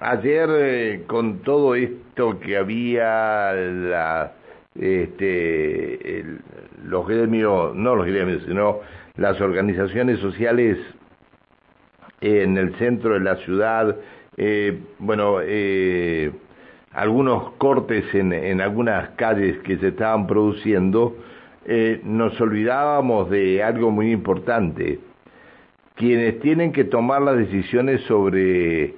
ayer eh, con todo esto que había este, los gremios, no los gremios, sino las organizaciones sociales en el centro de la ciudad, eh, bueno, eh, algunos cortes en, en, algunas calles que se estaban produciendo, eh, nos olvidábamos de algo muy importante. Quienes tienen que tomar las decisiones sobre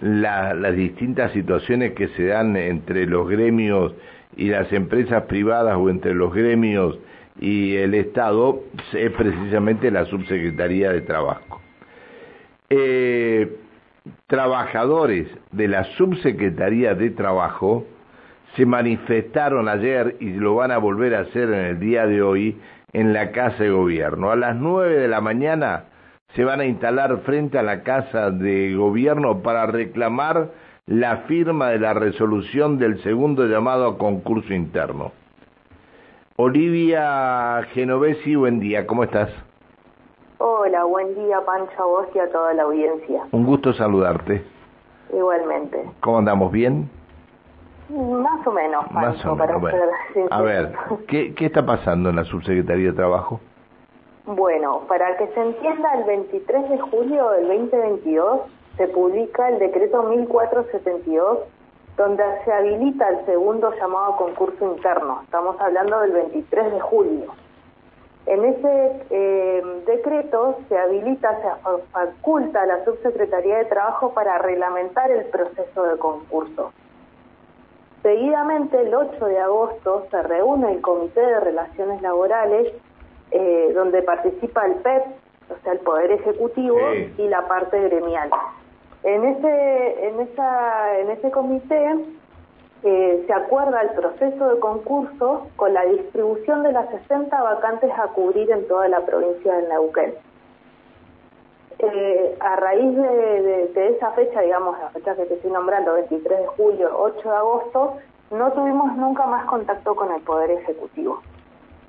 las distintas situaciones que se dan entre los gremios y las empresas privadas o entre los gremios y el Estado es precisamente la Subsecretaría de Trabajo. Eh, trabajadores de la Subsecretaría de Trabajo se manifestaron ayer y lo van a volver a hacer en el día de hoy en la Casa de Gobierno. A las nueve de la mañana se van a instalar frente a la Casa de Gobierno para reclamar la firma de la resolución del segundo llamado a concurso interno. Olivia Genovesi, buen día, ¿cómo estás? Hola, buen día Pancho, a vos y a toda la audiencia. Un gusto saludarte. Igualmente. ¿Cómo andamos? ¿Bien? Más o menos, Pancho, Más o menos. a ver, ¿qué, ¿qué está pasando en la Subsecretaría de Trabajo? Bueno, para que se entienda, el 23 de julio del 2022 se publica el decreto 1472 donde se habilita el segundo llamado concurso interno. Estamos hablando del 23 de julio. En ese eh, decreto se habilita, se faculta a la Subsecretaría de Trabajo para reglamentar el proceso de concurso. Seguidamente, el 8 de agosto, se reúne el Comité de Relaciones Laborales, eh, donde participa el PEP, o sea, el Poder Ejecutivo, y la parte gremial. En ese, en esa, en ese comité eh, se acuerda el proceso de concurso con la distribución de las 60 vacantes a cubrir en toda la provincia de Neuquén. Eh, a raíz de, esa fecha, digamos, la fecha que te estoy nombrando, 23 de julio, 8 de agosto, no tuvimos nunca más contacto con el Poder Ejecutivo.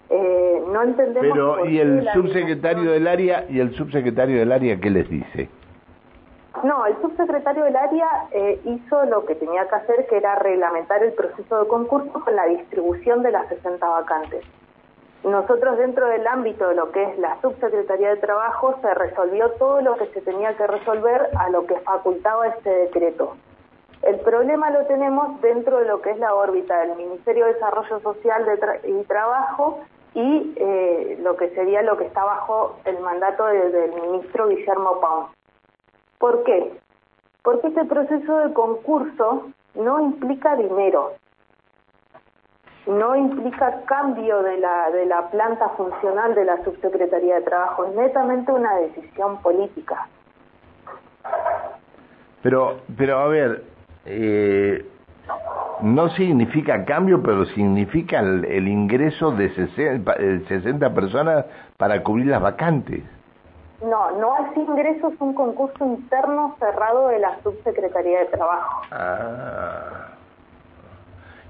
Eh, no entendemos. Pero, ¿y el subsecretario del área y el subsecretario del área qué les dice? No, el subsecretario del área eh, hizo lo que tenía que hacer, que era reglamentar el proceso de concurso con la distribución de las 60 vacantes. Nosotros dentro del ámbito de lo que es la subsecretaría de trabajo se resolvió todo lo que se tenía que resolver a lo que facultaba este decreto. El problema lo tenemos dentro de lo que es la órbita del Ministerio de Desarrollo Social y Trabajo y eh, lo que sería lo que está bajo el mandato del ministro Guillermo Pons. ¿Por qué? Porque este proceso de concurso no implica dinero, no implica cambio de la, de la planta funcional de la Subsecretaría de Trabajo, es netamente una decisión política. Pero, pero a ver, eh, no significa cambio, pero significa el, ingreso de 60 personas para cubrir las vacantes. No, no es ingresos, un concurso interno cerrado de la Subsecretaría de Trabajo. Ah.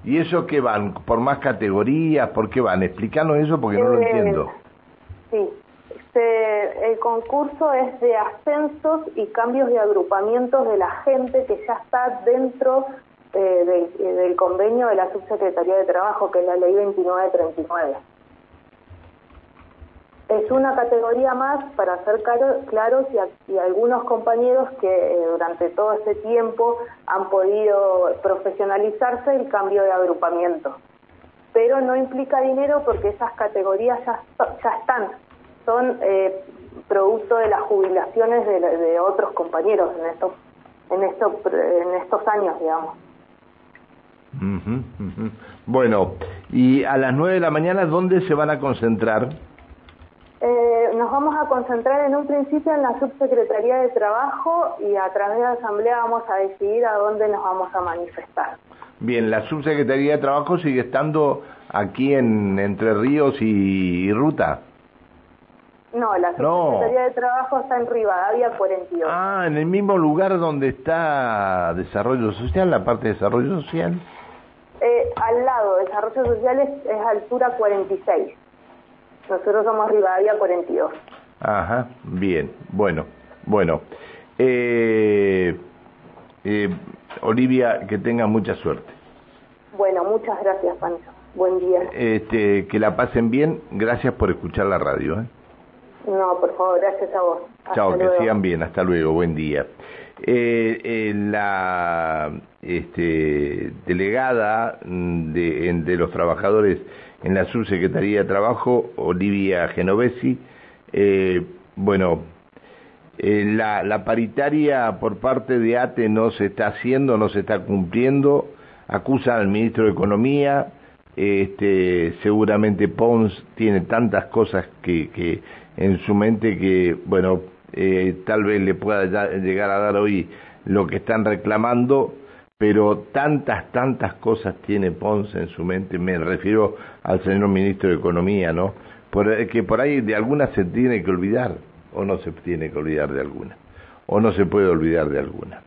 ¿Y eso qué van? ¿Por más categorías? ¿Por qué van? Explícanos eso porque no lo eh, entiendo. Sí, este, el concurso es de ascensos y cambios de agrupamientos de la gente que ya está dentro eh, del convenio de la Subsecretaría de Trabajo, que es la Ley 2939 es una categoría más para ser claros y, algunos compañeros que eh, durante todo este tiempo han podido profesionalizarse el cambio de agrupamiento. Pero no implica dinero porque esas categorías ya, ya están, son eh, producto de las jubilaciones de, otros compañeros en estos, en, estos, en estos años, digamos. Bueno, y a las nueve de la mañana, ¿dónde se van a concentrar? Eh, nos vamos a concentrar en un principio en la subsecretaría de trabajo y a través de la asamblea vamos a decidir a dónde nos vamos a manifestar. Bien, la subsecretaría de trabajo sigue estando aquí en Entre Ríos y, Ruta. No, la subsecretaría de trabajo está en Rivadavia 42. Ah, en el mismo lugar donde está Desarrollo Social, la parte de Desarrollo Social. Eh, al lado, Desarrollo Social es, es altura 46. Nosotros somos Rivadavia 42. Ajá, bien, bueno, bueno. Eh, eh, Olivia, que tenga mucha suerte. Bueno, muchas gracias, Pancho. Buen día. Este, que la pasen bien. Gracias por escuchar la radio. ¿eh? No, por favor, gracias a vos. Chao, que sigan bien. Hasta luego. Buen día. Eh, eh, la este, delegada de, los trabajadores en la subsecretaría de Trabajo, Olivia Genovesi, eh, bueno, la, paritaria por parte de ATE no se está haciendo, no se está cumpliendo, acusa al ministro de Economía, este, seguramente Pons tiene tantas cosas que en su mente que, bueno, eh, tal vez le pueda llegar a dar hoy lo que están reclamando, pero tantas, tantas cosas tiene Pons en su mente, me refiero al señor ministro de Economía, ¿no? Por, que por ahí de algunas se tiene que olvidar, o no se tiene que olvidar de alguna, o no se puede olvidar de alguna.